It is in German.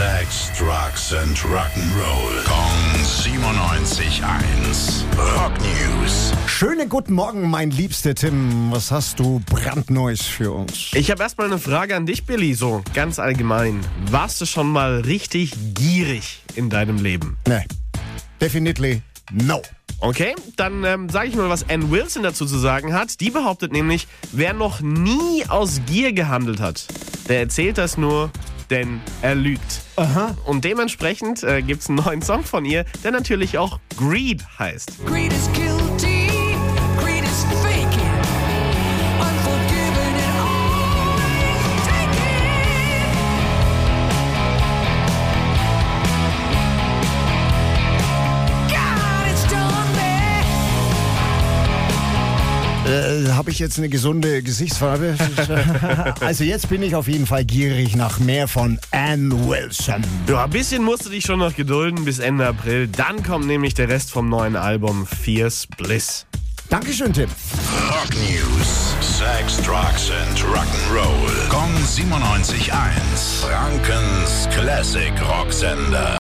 Sex, Drugs and Rock'n'Roll. Kong 97.1. Rock News. Schönen guten Morgen, mein liebster Tim. Was hast du brandneues für uns? Ich habe erstmal eine Frage an dich, Billy, so ganz allgemein. Warst du schon mal richtig gierig in deinem Leben? Nee, definitely no. Okay, dann ähm, sage ich mal, was Ann Wilson dazu zu sagen hat. Die behauptet nämlich, wer noch nie aus Gier gehandelt hat, der erzählt das nur, denn er lügt. Aha. Und dementsprechend äh, gibt es einen neuen Song von ihr, der natürlich auch Greed heißt. Greed is guilty, Äh, Habe ich jetzt eine gesunde Gesichtsfarbe? also jetzt bin ich auf jeden Fall gierig nach mehr von Ann Wilson. Ja, ein bisschen musst du dich schon noch gedulden bis Ende April. Dann kommt nämlich der Rest vom neuen Album Fierce Bliss. Dankeschön, Tim. Rock News. Sex, Drugs and Rock'n'Roll. Kong 97.1. Frankens Classic Rocksender.